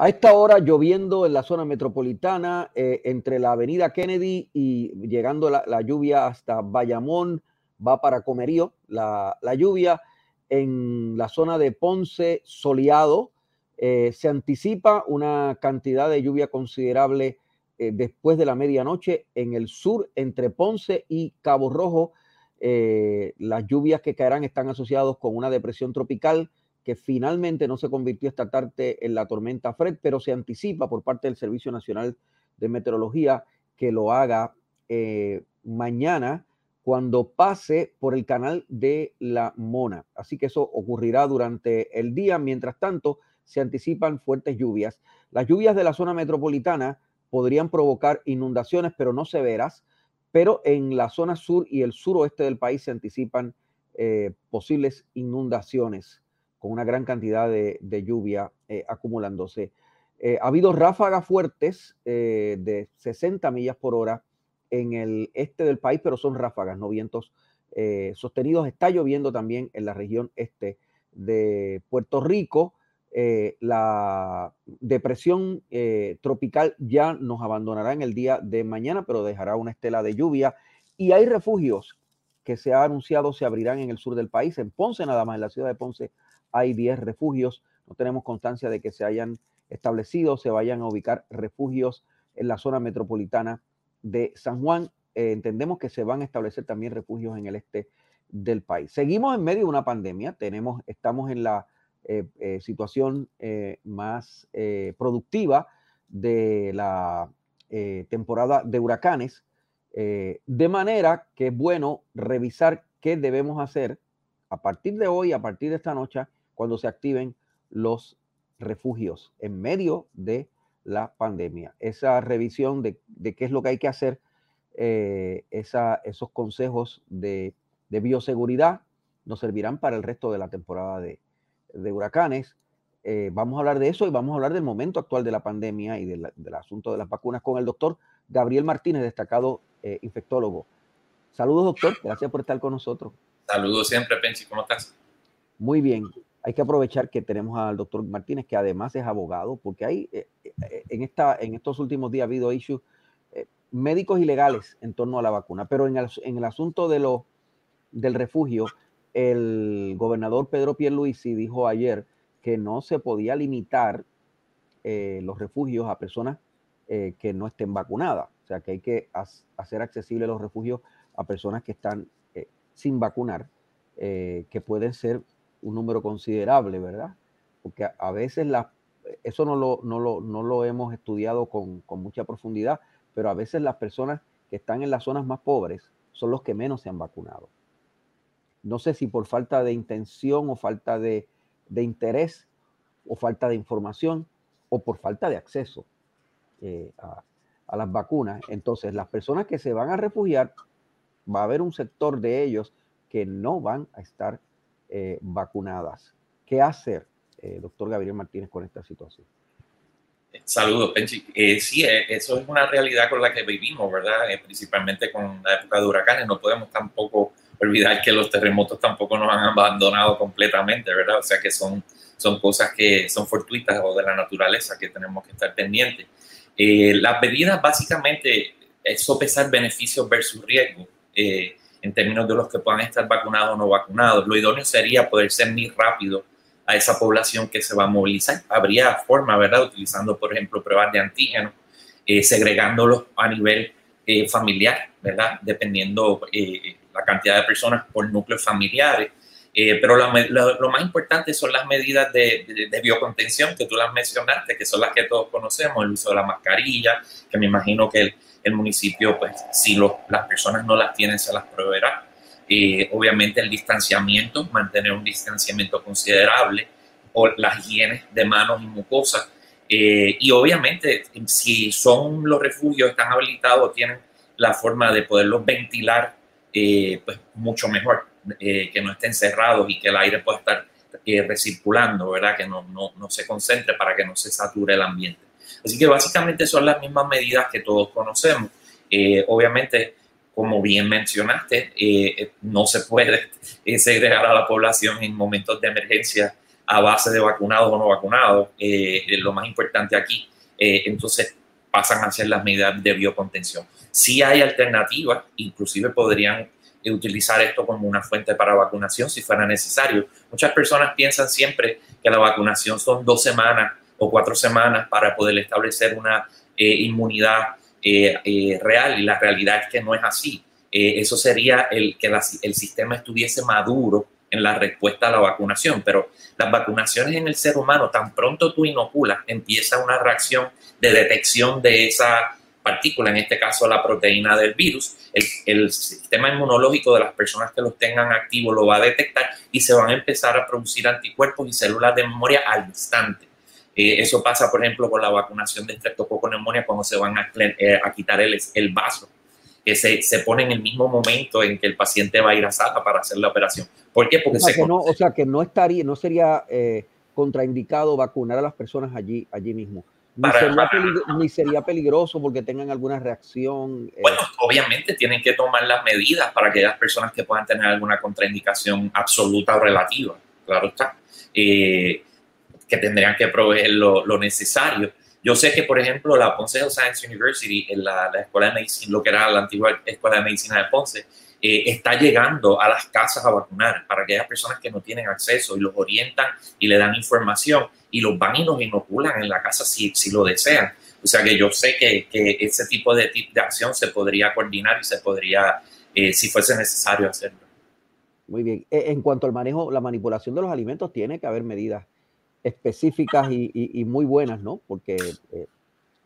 A esta hora lloviendo en la zona metropolitana, eh, entre la avenida Kennedy y llegando la, lluvia hasta Bayamón, va para Comerío la lluvia en la zona de Ponce soleado. Eh, se anticipa una cantidad de lluvia considerable eh, después de la medianoche en el sur, entre Ponce y Cabo Rojo. Las lluvias que caerán están asociadas con una depresión tropical que finalmente no se convirtió esta tarde en la tormenta Fred, pero se anticipa por parte del Servicio Nacional de Meteorología que lo haga mañana cuando pase por el canal de la Mona. Así que eso ocurrirá durante el día. Mientras tanto, se anticipan fuertes lluvias. Las lluvias de la zona metropolitana podrían provocar inundaciones, pero no severas. Pero en la zona sur y el suroeste del país se anticipan eh, posibles inundaciones con una gran cantidad de, lluvia eh, acumulándose. Eh, ha habido ráfagas fuertes de 60 millas por hora en el este del país, pero son ráfagas, no vientos eh, sostenidos. Está lloviendo también en la región este de Puerto Rico. Eh, la depresión eh, tropical ya nos abandonará en el día de mañana, pero dejará una estela de lluvia. Y hay refugios que se ha anunciado se abrirán en el sur del país. En Ponce, nada más, en la ciudad de Ponce, hay 10 refugios. No tenemos constancia de que se hayan establecido, se vayan a ubicar refugios en la zona metropolitana de San Juan. Eh, entendemos que se van a establecer también refugios en el este del país. Seguimos en medio de una pandemia, tenemos, estamos en la eh, eh, situación más productiva de la temporada de huracanes, de manera que es bueno revisar qué debemos hacer a partir de hoy, a partir de esta noche, cuando se activen los refugios en medio de la pandemia. Esa revisión de, qué es lo que hay que hacer, eh, esos consejos de, bioseguridad nos servirán para el resto de la temporada de, huracanes. Eh, vamos a hablar de eso y vamos a hablar del momento actual de la pandemia y del, asunto de las vacunas con el doctor Gabriel Martínez, destacado eh, infectólogo. Saludos, doctor. Gracias por estar con nosotros. Saludos siempre, Penchi. ¿Cómo estás? Muy bien hay que aprovechar que tenemos al doctor Martínez, que además es abogado, porque hay eh, eh, en, esta, en estos últimos días ha habido issues eh, médicos ilegales en torno a la vacuna. Pero en el, en el asunto de lo, del refugio, el gobernador Pedro Pierluisi dijo ayer que no se podía limitar los refugios a personas que no estén vacunadas. O sea, que hay que hacer accesibles los refugios a personas que están sin vacunar, que pueden ser un número considerable, ¿verdad? Porque a, veces la, eso no lo, no, lo, no lo hemos estudiado con, con, mucha profundidad, pero a veces las personas que están en las zonas más pobres son los que menos se han vacunado. No sé si por falta de intención o falta de, de interés o falta de información o por falta de acceso eh, a, a las vacunas. Entonces, las personas que se van a refugiar, va a haber un sector de ellos que no van a estar eh, vacunadas. ¿Qué hacer, eh, doctor Gabriel Martínez, con esta situación? Saludos, Penchi. Eh, sí, eso es una realidad con la que vivimos, ¿verdad? principalmente con la época de huracanes. No podemos tampoco olvidar que los terremotos tampoco nos han abandonado completamente, ¿verdad? O sea que son, son cosas que son fortuitas o de la naturaleza que tenemos que estar pendientes. las medidas básicamente es sopesar beneficios versus riesgo en términos de los que puedan estar vacunados o no vacunados. Lo idóneo sería poder ser muy rápido a esa población que se va a movilizar. Habría forma, ¿verdad? Utilizando, por ejemplo, pruebas de antígenos, eh, segregándolos a nivel eh, familiar, ¿verdad? Dependiendo eh, la cantidad de personas por núcleos familiares. pero lo, más importante son las medidas de, de, biocontención que tú las mencionaste, que son las que todos conocemos, el uso de la mascarilla, que me imagino que el, el municipio, pues si las personas no las tienen, se las proveerá. Eh, obviamente el distanciamiento, mantener un distanciamiento considerable, o las higienes de manos y mucosas. Eh, y obviamente, si son los refugios, están habilitados, tienen la forma de poderlos ventilar eh, pues mucho mejor, que no estén cerrados y que el aire pueda estar recirculando, ¿verdad? Que no, no, no, se concentre para que no se sature el ambiente. Así que básicamente son las mismas medidas que todos conocemos. obviamente, como bien mencionaste, no se puede segregar a la población en momentos de emergencia a base de vacunados o no vacunados. lo más importante aquí, entonces, pasan a ser las medidas de biocontención. Si hay alternativas, inclusive podrían utilizar esto como una fuente para vacunación si fuera necesario. Muchas personas piensan siempre que la vacunación son dos semanas o cuatro semanas para poder establecer una eh, inmunidad eh, eh, real y la realidad es que no es así. eso sería el que el sistema estuviese maduro en la respuesta a la vacunación, pero las vacunaciones en el ser humano, tan pronto tú inoculas, empieza una reacción de detección de esa partícula, en este caso la proteína del virus, el, sistema inmunológico de las personas que los tengan activos lo va a detectar y se van a empezar a producir anticuerpos y células de memoria al instante. Eh, eso pasa, por ejemplo, con la vacunación de estreptococo neumonía cuando se van a, eh, a quitar el, el vaso que se, se, pone en el mismo momento en que el paciente va a ir a sala para hacer la operación. ¿Por qué? Porque o sea, que, no, o sea que no estaría, no sería eh, contraindicado vacunar a las personas allí, allí mismo. Ni, sería ni, sería peligroso porque tengan alguna reacción. Eh. Bueno, obviamente tienen que tomar las medidas para aquellas personas que puedan tener alguna contraindicación absoluta o relativa, claro está, eh, que tendrían que proveer lo, necesario yo sé que, por ejemplo, la Ponce Health Science University, la, Escuela de Medicina, lo que era la antigua Escuela de Medicina de Ponce, eh, está llegando a las casas a vacunar para aquellas personas que no tienen acceso y los orientan y le dan información y los van y los inoculan en la casa si, si lo desean. O sea que yo sé que, que ese tipo de, de acción se podría coordinar y se podría, eh, si fuese necesario hacerlo. Muy bien. E, en cuanto al manejo, la manipulación de los alimentos, tiene que haber medidas específicas y, muy buenas, ¿no? Porque... Eh,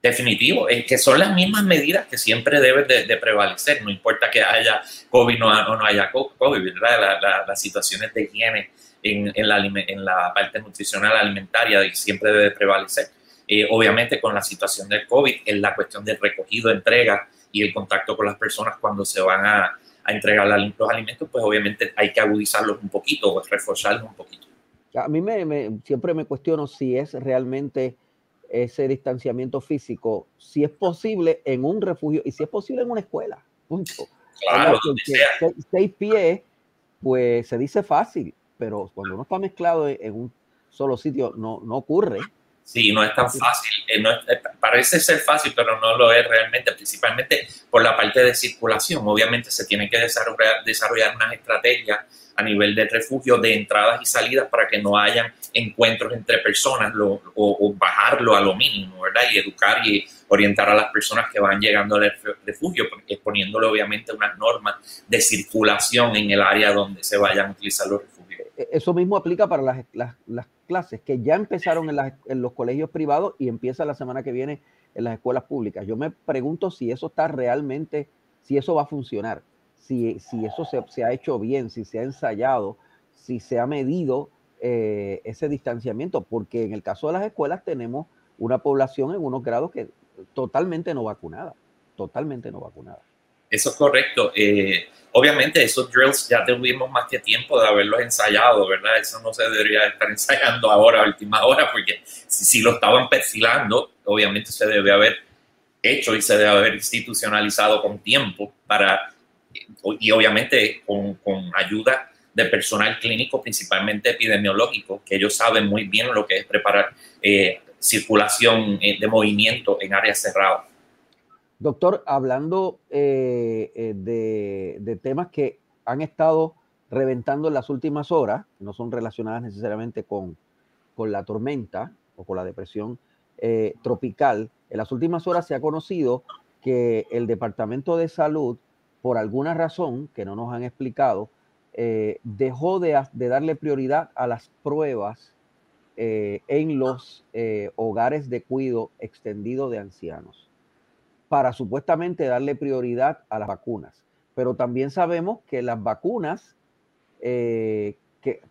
Definitivo, es que son las mismas medidas que siempre deben de, prevalecer, no importa que haya COVID o no haya COVID, ¿verdad? las situaciones de higiene en, en, la, en, la, parte nutricional alimentaria siempre debe prevalecer. Eh, obviamente con la situación del COVID, en la cuestión del recogido, entrega y el contacto con las personas cuando se van a, a entregar los alimentos, pues obviamente hay que agudizarlos un poquito o reforzarlos un poquito. A mí me, siempre me cuestiono si es realmente ese distanciamiento físico, si es posible en un refugio y si es posible en una escuela. Punto. Claro, seis, pies, pues se dice fácil, pero cuando uno está mezclado en un solo sitio no, no ocurre. Sí, no es tan fácil. Eh, eh, parece ser fácil, pero no lo es realmente, principalmente por la parte de circulación. Obviamente se tiene que desarrollar, desarrollar unas estrategias a nivel de refugio de entradas y salidas para que no hayan encuentros entre personas o, bajarlo a lo mínimo, ¿verdad? Y educar y orientar a las personas que van llegando al refugio, exponiéndole obviamente unas normas de circulación en el área donde se vayan a utilizar los refugios. E-, eso mismo aplica para las, las, clases que ya empezaron en, en los colegios privados y empieza la semana que viene en las escuelas públicas. Yo me pregunto si eso está realmente, si eso va a funcionar si, eso se, ha hecho bien, si se ha ensayado, si se ha medido eh, ese distanciamiento, porque en el caso de las escuelas tenemos una población en unos grados que totalmente no vacunada, totalmente no vacunada. Eso es correcto. Eh, obviamente esos drills ya tuvimos más que tiempo de haberlos ensayado, ¿verdad? Eso no se debería estar ensayando ahora, a última hora, porque si, lo estaban perfilando, obviamente se debe haber hecho y se debe haber institucionalizado con tiempo para y obviamente con, con, ayuda de personal clínico, principalmente epidemiológico, que ellos saben muy bien lo que es preparar eh, circulación eh, de movimiento en áreas cerradas. Doctor, hablando eh, de, de, temas que han estado reventando en las últimas horas, no son relacionadas necesariamente con, con la tormenta o con la depresión tropical, en las últimas horas se ha conocido que el Departamento de Salud por alguna razón que no nos han explicado, eh, dejó de, darle prioridad a las pruebas eh, en los eh, hogares de cuido extendido de ancianos, para supuestamente darle prioridad a las vacunas. Pero también sabemos que las vacunas, que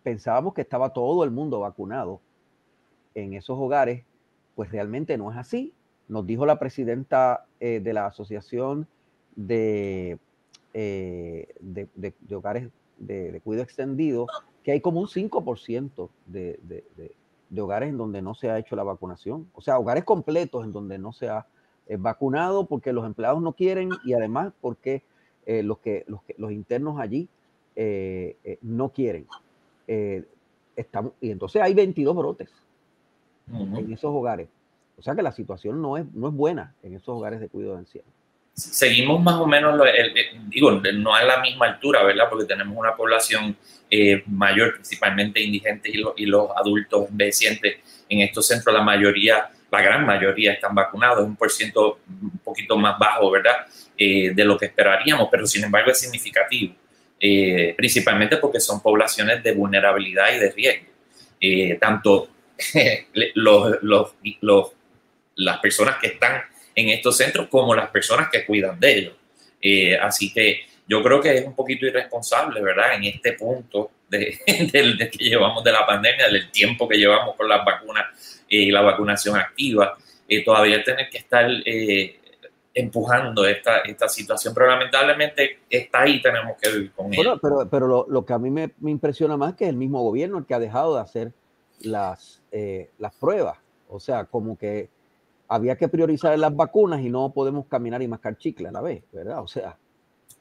pensábamos que estaba todo el mundo vacunado en esos hogares, pues realmente no es así. Nos dijo la presidenta de la Asociación de, de, de, hogares de, cuidado extendido que hay como un 5% de, de, hogares en donde no se ha hecho la vacunación. O sea, hogares completos en donde no se ha vacunado porque los empleados no quieren y además porque los, que, los, que, los internos allí no quieren. estamos, y entonces hay 22 brotes en esos hogares. O sea que la situación no es, no es buena en esos hogares de cuidado de ancianos. Seguimos más o menos, digo, no a la misma altura, ¿verdad? Porque tenemos una población eh, mayor, principalmente indigentes y, y, los adultos envejecientes. En estos centros la mayoría, la gran mayoría están vacunados, un por ciento un poquito más bajo, ¿verdad? Eh, de lo que esperaríamos, pero sin embargo es significativo, eh, principalmente porque son poblaciones de vulnerabilidad y de riesgo. tanto los, los, las personas que están en estos centros como las personas que cuidan de ellos. Eh, así que yo creo que es un poquito irresponsable, ¿verdad? En este punto de, que llevamos de la pandemia, del tiempo que llevamos con las vacunas y la vacunación activa, eh, todavía tener que estar eh, empujando esta, esta situación, pero lamentablemente está ahí, tenemos que vivir con ella. Pero, pero lo, lo, que a mí me, me, impresiona más es que es el mismo gobierno el que ha dejado de hacer las, las pruebas, o sea, como que había que priorizar las vacunas y no podemos caminar y mascar chicle a la vez, ¿verdad? O sea.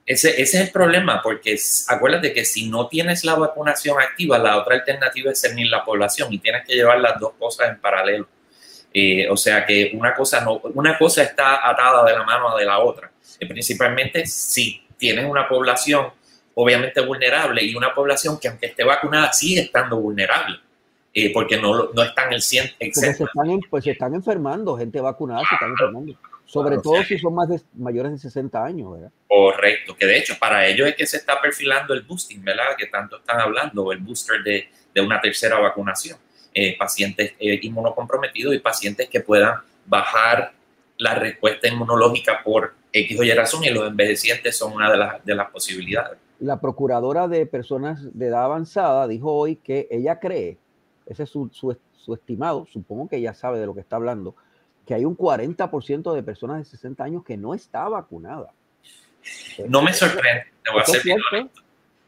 Ese, ese es el problema, porque acuérdate que si no tienes la vacunación activa, la otra alternativa es cernir la población y tienes que llevar las dos cosas en paralelo. Eh, o sea que una cosa, no, una cosa está atada de la mano de la otra. Y principalmente si tienes una población obviamente vulnerable y una población que aunque esté vacunada sigue estando vulnerable. Eh, porque no, no están el 100 se están, pues se están enfermando, gente vacunada se están enfermando. Sobre todo si son más de, mayores de 60 años, ¿verdad? Correcto, que de hecho para ellos es que se está perfilando el boosting, ¿verdad? Que tanto están hablando, el booster de, de una tercera vacunación. Eh, pacientes eh, inmunocomprometidos y pacientes que puedan bajar la respuesta inmunológica por X o Y razón y los envejecientes son una de las, de las posibilidades. La procuradora de personas de edad avanzada dijo hoy que ella cree ese es su, su, estimado, supongo que ya sabe de lo que está hablando, que hay un 40% de personas de 60 años que no está vacunada. No me sorprende, te voy a ser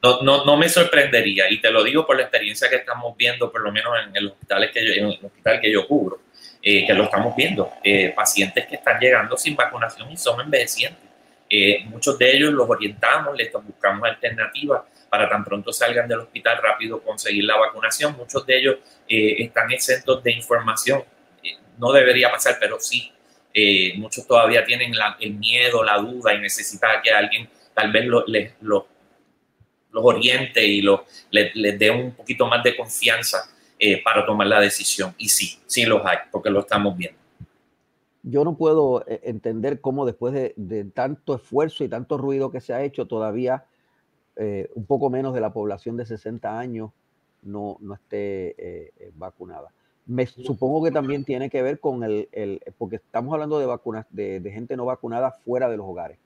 no, no, no, me sorprendería, y te lo digo por la experiencia que estamos viendo, por lo menos en el hospital que yo, en el hospital que yo cubro, eh, que lo estamos viendo, eh, pacientes que están llegando sin vacunación y son envejecientes. Eh, muchos de ellos los orientamos, les buscamos alternativas para tan pronto salgan del hospital rápido conseguir la vacunación. Muchos de ellos están exentos de información. Eh, no debería pasar, pero sí. Eh, muchos todavía tienen el miedo, la duda y necesitan que alguien tal vez los oriente y les, dé un poquito más de confianza para tomar la decisión. Y sí, sí los hay, porque lo estamos viendo. Yo no puedo entender cómo después de, tanto esfuerzo y tanto ruido que se ha hecho, todavía eh, un poco menos de la población de 60 años no, no esté eh, eh, vacunada. Me supongo que también tiene que ver con el, el porque estamos hablando de vacunas, de, de, gente no vacunada fuera de los hogares,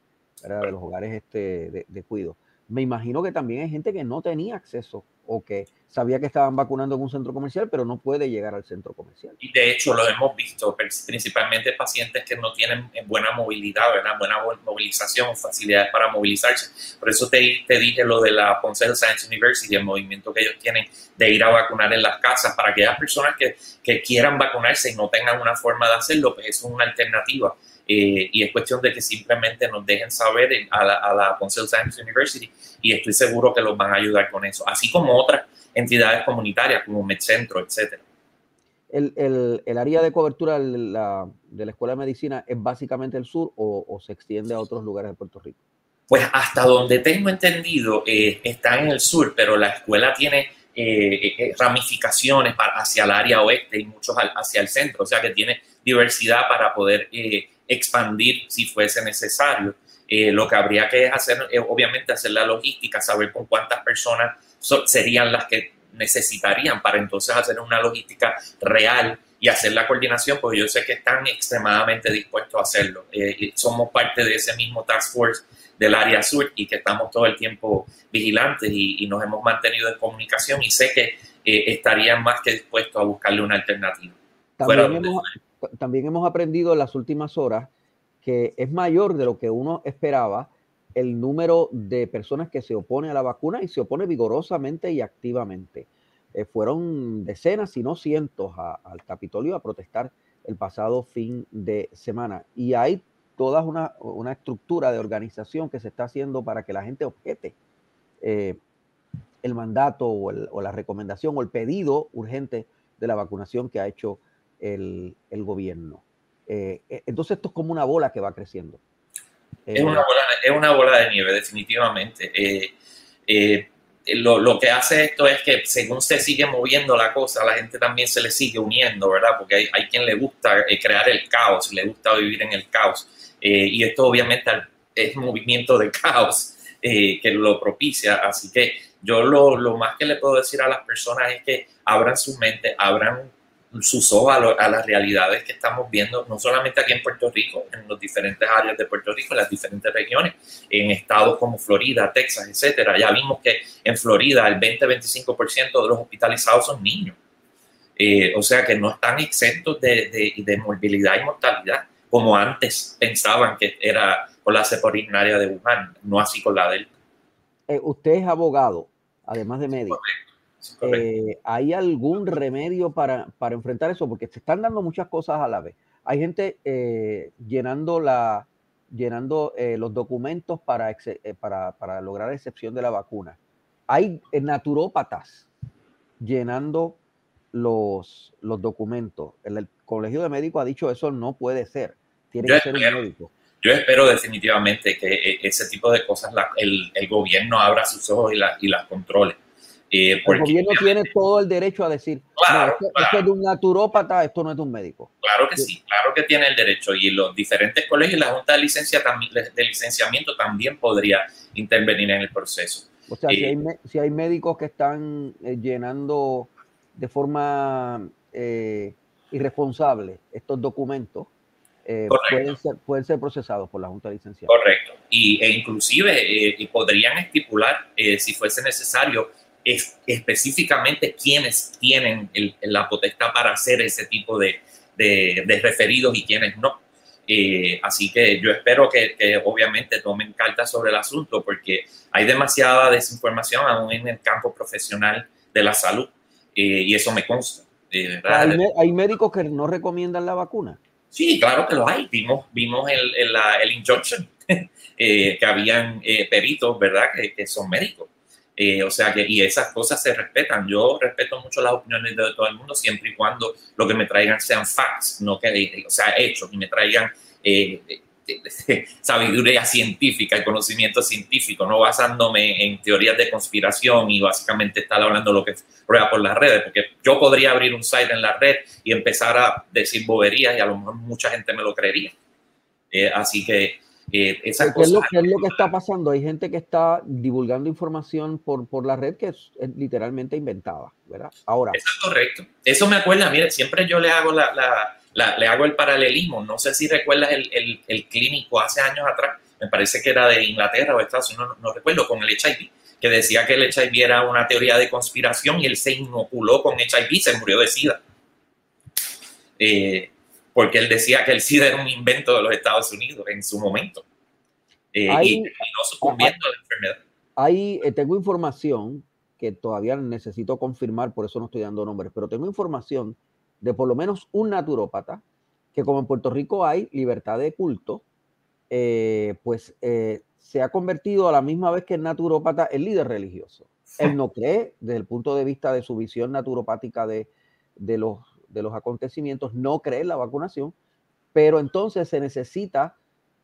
de los hogares este, de, de cuido. Me imagino que también hay gente que no tenía acceso o que sabía que estaban vacunando en un centro comercial, pero no puede llegar al centro comercial. Y de hecho lo hemos visto, principalmente pacientes que no tienen buena movilidad, buena movilización, facilidades para movilizarse. Por eso te, te dije lo de la Ponce Science University, el movimiento que ellos tienen de ir a vacunar en las casas, para aquellas personas que, que quieran vacunarse y no tengan una forma de hacerlo, pues es una alternativa. Eh, y es cuestión de que simplemente nos dejen saber a la, a la Science University y estoy seguro que los van a ayudar con eso, así como otras entidades comunitarias como MedCentro, etcétera. El, el, el, área de cobertura de la, de la, Escuela de Medicina es básicamente el sur o, o, se extiende a otros lugares de Puerto Rico? Pues hasta donde tengo entendido eh, está en el sur, pero la escuela tiene eh, eh, ramificaciones para, hacia el área oeste y muchos hacia el centro, o sea que tiene diversidad para poder eh, expandir si fuese necesario. Eh, lo que habría que hacer, es obviamente, hacer la logística, saber con cuántas personas serían las que necesitarían para entonces hacer una logística real y hacer la coordinación, porque yo sé que están extremadamente dispuestos a hacerlo. Eh, somos parte de ese mismo task force del área sur y que estamos todo el tiempo vigilantes y, nos hemos mantenido en comunicación y sé que eh, estarían más que dispuestos a buscarle una alternativa. También, hemos, también hemos aprendido en las últimas horas que es mayor de lo que uno esperaba el número de personas que se opone a la vacuna y se opone vigorosamente y activamente. Eh, fueron decenas, si no cientos, al Capitolio a protestar el pasado fin de semana. Y hay toda una, una estructura de organización que se está haciendo para que la gente objete eh, el mandato o, la recomendación o el pedido urgente de la vacunación que ha hecho el, gobierno. Eh, eh, entonces esto es como una bola que va creciendo. es, una bola, es una bola de nieve, definitivamente. Lo, lo, que hace esto es que según se sigue moviendo la cosa, la gente también se le sigue uniendo, ¿verdad? Porque hay, hay quien le gusta crear el caos, le gusta vivir en el caos. y esto obviamente es movimiento de caos que lo propicia. Así que yo lo, lo, más que le puedo decir a las personas es que abran su mente, abran sus ojos a, las realidades que estamos viendo, no solamente aquí en Puerto Rico, en las diferentes áreas de Puerto Rico, en las diferentes regiones, en estados como Florida, Texas, etcétera. Ya vimos que en Florida el 20-25% de los hospitalizados son niños. Eh, o sea que no están exentos de, de, de, morbilidad y mortalidad, como antes pensaban que era con la cepa originaria de Wuhan, no así con la Delta. Eh, usted es abogado, además de médico. Eh, ¿Hay algún remedio para, para, enfrentar eso? Porque se están dando muchas cosas a la vez. Hay gente eh, llenando, la, llenando los documentos para, para, para, lograr excepción de la vacuna. Hay naturópatas llenando los, los documentos. El, el, Colegio de Médicos ha dicho eso no puede ser. Tiene que ser un médico yo espero definitivamente que eh, ese tipo de cosas el, el, gobierno abra sus ojos y, la, y las controle. Eh, el gobierno tiene todo el derecho a decir, claro, esto, es de un naturópata, esto no es de un médico. Claro que sí, claro que tiene el derecho y los diferentes colegios, la Junta de, licencia, de Licenciamiento también podría intervenir en el proceso. O sea, si, hay, si, hay, médicos que están eh, llenando de forma irresponsable estos documentos, eh, pueden, ser, pueden, ser, procesados por la Junta de Licenciados. Correcto. Y, e inclusive eh, podrían estipular, eh, si fuese necesario, es, específicamente quiénes tienen el, la potestad para hacer ese tipo de, de, de referidos y quiénes no. así que yo espero que, que, obviamente tomen carta sobre el asunto porque hay demasiada desinformación aún en el campo profesional de la salud y eso me consta. ¿Hay, ¿Hay médicos que no recomiendan la vacuna? Sí, claro que lo hay. Vimos, vimos el, el, el injunction, eh, que habían eh, peritos, ¿verdad?, que, que son médicos. Eh, o sea que, y esas cosas se respetan. Yo respeto mucho las opiniones de todo el mundo siempre y cuando lo que me traigan sean facts, no que, o sea, hechos, y me traigan sabiduría científica, y conocimiento científico, no basándome en teorías de conspiración y básicamente estar hablando lo que prueba por las redes, porque yo podría abrir un site en la red y empezar a decir boberías y a lo mejor mucha gente me lo creería. Eh, así que eh, esa ¿Qué, es lo, ¿Qué es lo que está pasando? Hay gente que está divulgando información por, por la red que es, literalmente inventada, ¿verdad? Ahora. Eso es correcto. Eso me acuerda, mire, siempre yo le hago la, la le hago el paralelismo. No sé si recuerdas el, el, clínico hace años atrás, me parece que era de Inglaterra o Estados Unidos, no, recuerdo, con el HIV, que decía que el HIV era una teoría de conspiración y él se inoculó con HIV y se murió de SIDA. Eh, porque él decía que el SIDA era un invento de los Estados Unidos en su momento. Eh, y no sucumbiendo a la enfermedad. Ahí eh, tengo información que todavía necesito confirmar, por eso no estoy dando nombres, pero tengo información de por lo menos un naturópata, que como en Puerto Rico hay libertad de culto, eh, pues eh, se ha convertido a la misma vez que el naturópata en líder religioso. Él no cree, desde el punto de vista de su visión naturopática de, de, los, de los acontecimientos, no cree en la vacunación, pero entonces se necesita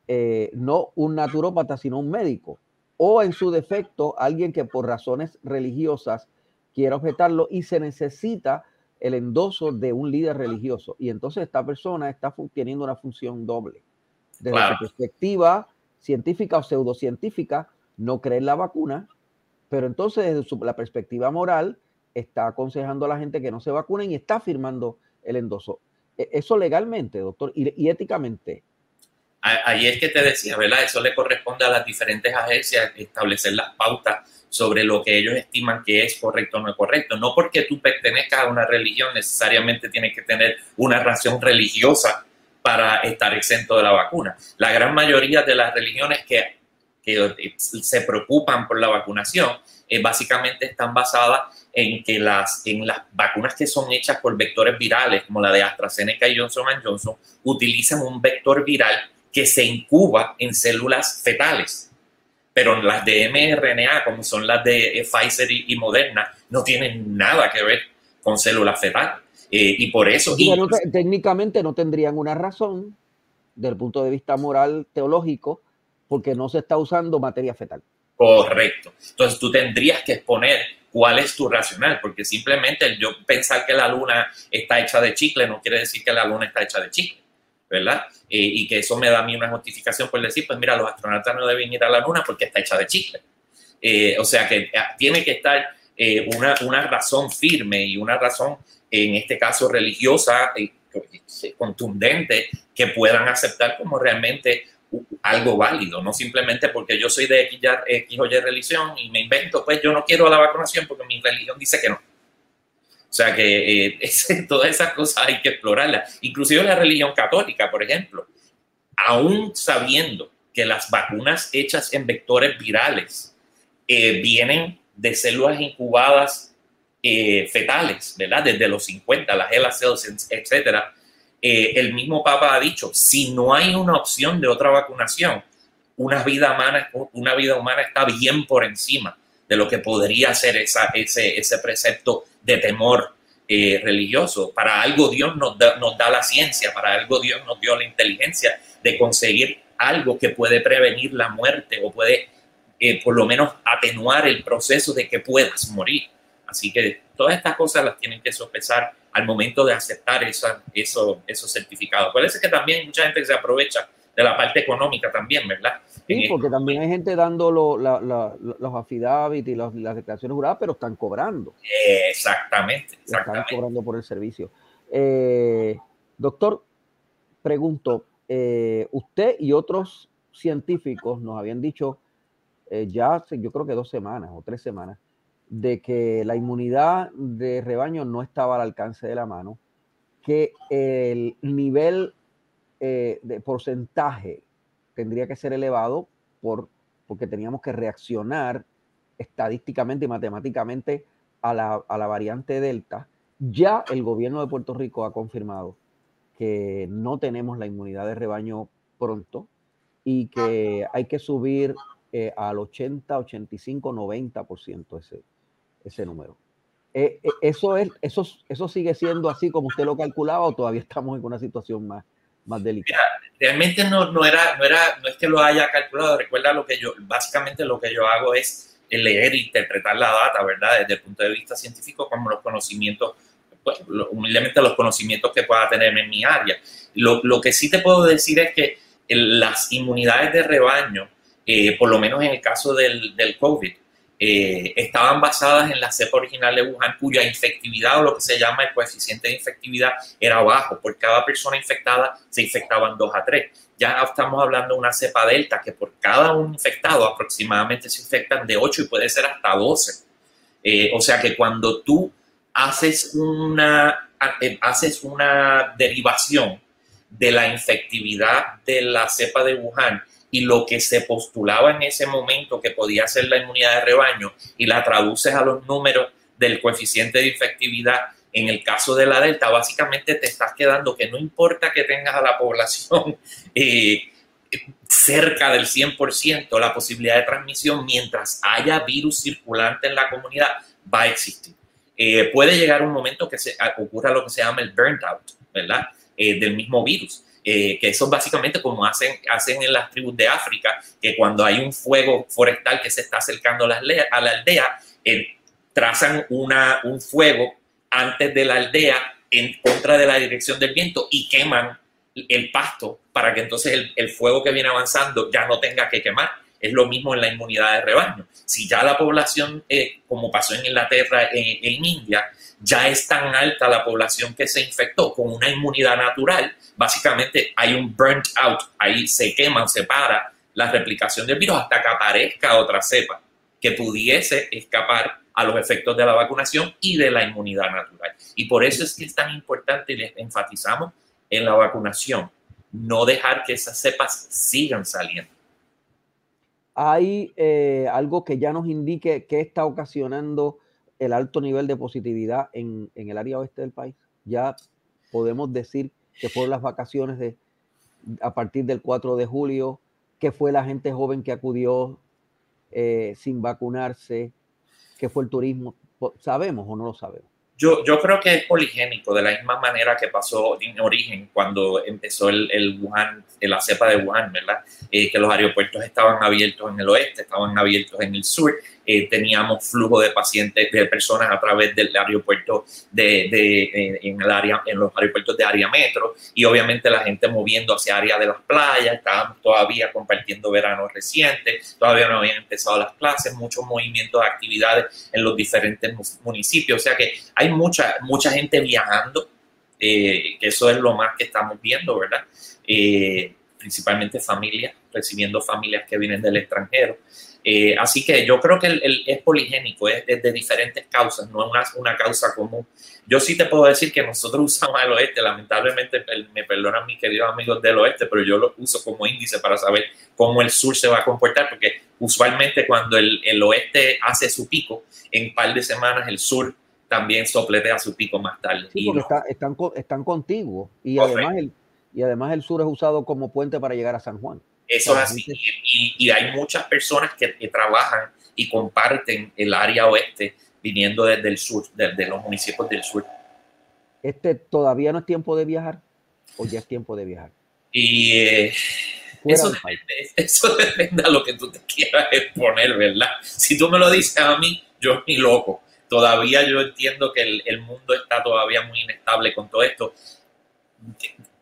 eh, no un naturópata, sino un médico, o en su defecto, alguien que por razones religiosas quiera objetarlo y se necesita el endoso de un líder religioso. Y entonces esta persona está teniendo una función doble. Desde su perspectiva científica o pseudocientífica, no cree en la vacuna, pero entonces desde la perspectiva moral está aconsejando a la gente que no se vacunen y está firmando el endoso. E, eso legalmente, doctor, y, éticamente. Ahí es que te decía, ¿verdad? Eso le corresponde a las diferentes agencias establecer las pautas sobre lo que ellos estiman que es correcto o no es correcto. No porque tú pertenezcas a una religión necesariamente tienes que tener una razón religiosa para estar exento de la vacuna. La gran mayoría de las religiones que, que se preocupan por la vacunación eh, básicamente están basadas en que las, en las vacunas que son hechas por vectores virales, como la de AstraZeneca y Johnson Johnson, utilizan un vector viral que se incuba en células fetales. Pero las de mRNA, como son las de eh, Pfizer y, Moderna, no tienen nada que ver con células fetales. Eh, y por eso... técnicamente no tendrían una razón desde el punto de vista moral teológico porque no se está usando materia fetal. Correcto. Entonces tú tendrías que exponer cuál es tu racional, porque simplemente yo pensar que la luna está hecha de chicle no quiere decir que la luna está hecha de chicle, ¿verdad? Eh, y que eso me da a mí una justificación por decir, pues mira, los astronautas no deben ir a la luna porque está hecha de chicle. Eh, o sea que eh, tiene que estar una, una, razón firme y una razón, en este caso religiosa, contundente, que puedan aceptar como realmente algo válido, no simplemente porque yo soy de X, X o Y religión y me invento, pues yo no quiero la vacunación porque mi religión dice que no. O sea que eh, todas esas cosas hay que explorarlas. Inclusive la religión católica, por ejemplo, aún sabiendo que las vacunas hechas en vectores virales eh, vienen de células incubadas eh, fetales, ¿verdad? Desde los 50, las HeLa cells, etcétera, eh, el mismo Papa ha dicho, si no hay una opción de otra vacunación, una vida humana, una vida humana está bien por encima de lo que podría ser esa, ese, ese precepto de temor eh, religioso. Para algo Dios nos da, nos da la ciencia, para algo Dios nos dio la inteligencia de conseguir algo que puede prevenir la muerte o puede eh, por lo menos atenuar el proceso de que puedas morir. Así que todas estas cosas las tienen que sopesar al momento de aceptar esa, eso, esos certificados. Parece que también mucha gente se aprovecha de la parte económica también, ¿verdad? Sí, porque también hay gente dando los affidavits y las declaraciones juradas, pero están cobrando. exactamente, Están cobrando por el servicio. Eh, doctor, pregunto, eh, usted y otros científicos nos habían dicho eh, ya hace, yo creo que dos semanas o tres semanas, de que la inmunidad de rebaño no estaba al alcance de la mano, que el nivel eh, de porcentaje tendría que ser elevado por, porque teníamos que reaccionar estadísticamente y matemáticamente a la, a la variante Delta. Ya el gobierno de Puerto Rico ha confirmado que no tenemos la inmunidad de rebaño pronto y que hay que subir eh, al 80, 85, 90% ese, ese número. Eh, eh, eso, es, eso, eso sigue siendo así como usted lo calculaba o todavía estamos en una situación más, más delicada? realmente no, no, era, no, era, no es que lo haya calculado, recuerda lo que yo, básicamente lo que yo hago es leer e interpretar la data, ¿verdad? Desde el punto de vista científico, como los conocimientos, pues, humildemente los conocimientos que pueda tener en mi área. Lo, lo que sí te puedo decir es que las inmunidades de rebaño, eh, por lo menos en el caso del, del COVID, eh, estaban basadas en la cepa original de Wuhan, cuya infectividad o lo que se llama el coeficiente de infectividad era bajo. Por cada persona infectada se infectaban 2 a 3. Ya estamos hablando de una cepa delta que por cada un infectado aproximadamente se infectan de 8 y puede ser hasta 12. Eh, o sea que cuando tú haces una, eh, haces una derivación de la infectividad de la cepa de Wuhan y lo que se postulaba en ese momento que podía ser la inmunidad de rebaño y la traduces a los números del coeficiente de infectividad en el caso de la delta, básicamente te estás quedando que no importa que tengas a la población eh, cerca del 100%, la posibilidad de transmisión mientras haya virus circulante en la comunidad va a existir. Eh, puede llegar un momento que se, ocurra lo que se llama el burnt out, ¿verdad? Eh, del mismo virus. Eh, que eso básicamente como hacen, hacen en las tribus de África, que cuando hay un fuego forestal que se está acercando a la aldea, aldea trazan un fuego antes de la aldea en contra de la dirección del viento y queman el pasto para que entonces el fuego que viene avanzando ya no tenga que quemar. Es lo mismo en la inmunidad de rebaño. Si ya la población, eh, como pasó en Inglaterra, en, en India, ya es tan alta la población que se infectó con una inmunidad natural, básicamente hay un burnt out, ahí se queman, se para la replicación del virus hasta que aparezca otra cepa que pudiese escapar a los efectos de la vacunación y de la inmunidad natural. Y por eso es que es tan importante y les enfatizamos en la vacunación no dejar que esas cepas sigan saliendo. ¿Hay eh, algo que ya nos indique qué está ocasionando el alto nivel de positividad en, el área oeste del país? Ya podemos decir que fueron las vacaciones de, a partir del 4 de julio, que fue la gente joven que acudió eh, sin vacunarse, que fue el turismo. ¿Sabemos o no lo sabemos? Yo, yo creo que es poligénico, de la misma manera que pasó en origen cuando empezó el, el Wuhan, la cepa de Wuhan, ¿verdad? Eh, que los aeropuertos estaban abiertos en el oeste, estaban abiertos en el sur, eh, teníamos flujo de pacientes, de personas a través del aeropuerto de, eh, en, el área, en los aeropuertos de área metro. Y obviamente la gente moviendo hacia área de las playas, estábamos todavía compartiendo veranos recientes, todavía no habían empezado las clases, muchos movimientos de actividades en los diferentes municipios, o sea que mucha, mucha gente viajando, eh, que eso es lo más que estamos viendo, ¿verdad? principalmente familias, recibiendo familias que vienen del extranjero. Eh, así que yo creo que el, es poligénico, es, de diferentes causas, no es una, una, causa común. Yo sí te puedo decir que nosotros usamos el oeste, lamentablemente me perdonan mis queridos amigos del oeste, pero yo lo uso como índice para saber cómo el sur se va a comportar, porque usualmente cuando el, el oeste hace su pico, en un par de semanas el sur también sopletea su pico más tarde. Sí, porque están, están contigo y además, el, y además el sur es usado como puente para llegar a San Juan. Eso es así. Y, hay muchas personas que, trabajan y comparten el área oeste viniendo desde el sur, desde los municipios del sur. Este todavía no es tiempo de viajar o ya es tiempo de viajar. Y eh, eso, depende, eso depende a lo que tú te quieras exponer, ¿verdad? Si tú me lo dices a mí, yo ni loco. Todavía yo entiendo que el, el mundo está todavía muy inestable con todo esto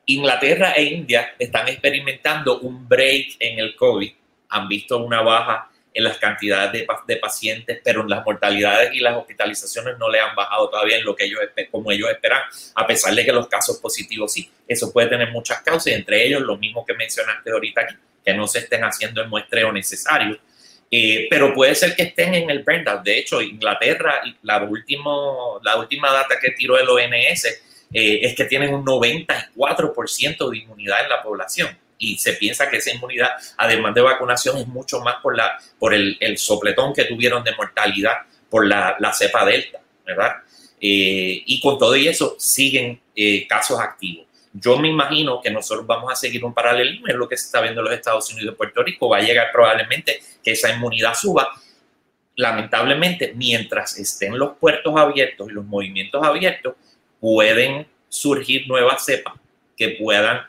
Inglaterra e India están experimentando un break en el COVID. Han visto una baja en las cantidades de, de, pacientes, pero las mortalidades y las hospitalizaciones no le han bajado todavía en lo que ellos como ellos esperan, a pesar de que los casos positivos sí. Eso puede tener muchas causas, entre ellos lo mismo que mencionaste ahorita aquí, que no se estén haciendo el muestreo necesario. Eh, pero puede ser que estén en el burn De hecho, Inglaterra, la, último, la última data que tiró el ONS eh, es que tienen un 94% de inmunidad en la población. Y se piensa que esa inmunidad, además de vacunación, es mucho más por, la, por el, sopletón que tuvieron de mortalidad por la, cepa delta, ¿verdad? Eh, y con todo y eso siguen eh, casos activos. Yo me imagino que nosotros vamos a seguir un paralelismo en lo que se está viendo en los Estados Unidos y Puerto Rico. Va a llegar probablemente que esa inmunidad suba. Lamentablemente, mientras estén los puertos abiertos y los movimientos abiertos, pueden surgir nuevas cepas que puedan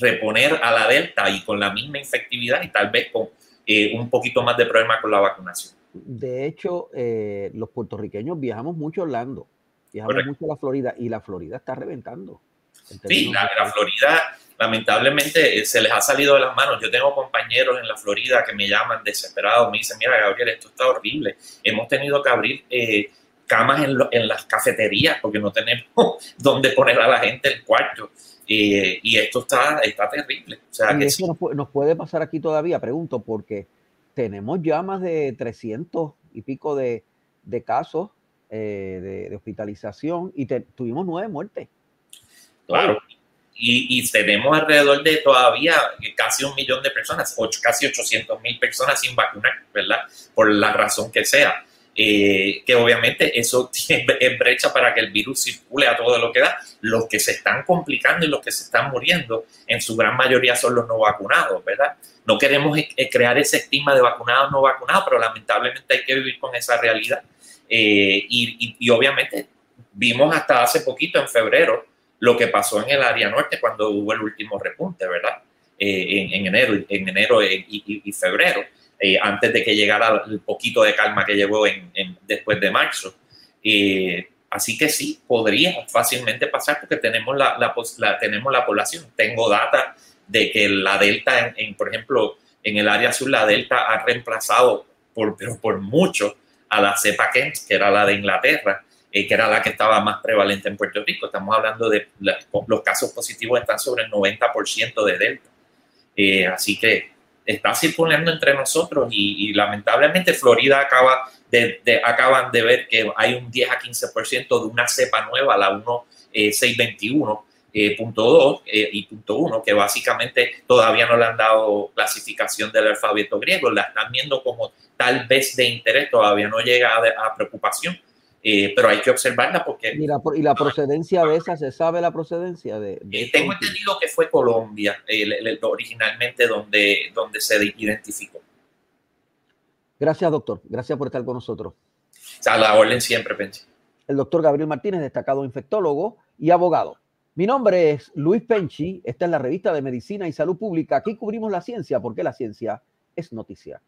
reponer a la delta y con la misma efectividad y tal vez con eh, un poquito más de problema con la vacunación. De hecho, eh, los puertorriqueños viajamos mucho a Orlando, viajamos mucho a la Florida y la Florida está reventando. Sí, la, la, Florida lamentablemente eh, se les ha salido de las manos. Yo tengo compañeros en la Florida que me llaman desesperados, me dicen, mira Gabriel, esto está horrible. Hemos tenido que abrir camas en, las cafeterías porque no tenemos dónde poner a la gente el cuarto. y esto está, está terrible. O sea, y eso nos, puede pasar aquí todavía, pregunto, porque tenemos ya más de 300 y pico de, casos eh, de, hospitalización y tuvimos nueve muertes. Claro. Y, tenemos alrededor de todavía casi un millón de personas, ocho, casi 800 mil personas sin vacunar, ¿verdad? Por la razón que sea. Eh, que obviamente eso es brecha para que el virus circule a todo lo que da. Los que se están complicando y los que se están muriendo, en su gran mayoría son los no vacunados, ¿verdad? No queremos eh, eh, crear ese estigma de vacunados, no vacunados, pero lamentablemente hay que vivir con esa realidad. y, obviamente vimos hasta hace poquito, en febrero, lo que pasó en el área norte cuando hubo el último repunte, ¿verdad? en, enero, en enero y febrero eh, antes de que llegara el poquito de calma que llegó en, después de marzo. Eh, así que sí, podría fácilmente pasar porque tenemos la, tenemos la población. Tengo data de que la delta, por ejemplo, en el área sur, la delta ha reemplazado por, por mucho a la cepa Kent, que era la de Inglaterra, eh, que era la que estaba más prevalente en Puerto Rico. Estamos hablando de los casos positivos están sobre el 90% de delta. así que está circulando entre nosotros y, lamentablemente Florida acaba de, acaban de ver que hay un 10 a 15% de una cepa nueva, la 1621, Eh, dos eh, y punto uno, que básicamente todavía no le han dado clasificación del alfabeto griego, la están viendo como tal vez de interés, todavía no llega a, preocupación, eh, pero hay que observarla porque... ¿Y la, ¿Y la, procedencia de esa, se sabe la procedencia de...? tengo entendido que fue Colombia originalmente donde, donde se identificó. Gracias, doctor. Gracias por estar con nosotros. A la orden siempre, Penchi. El doctor Gabriel Martínez, destacado infectólogo y abogado. Mi nombre es Luis Penchi. Esta es la revista de Medicina y Salud Pública. Aquí cubrimos la ciencia porque la ciencia es noticia.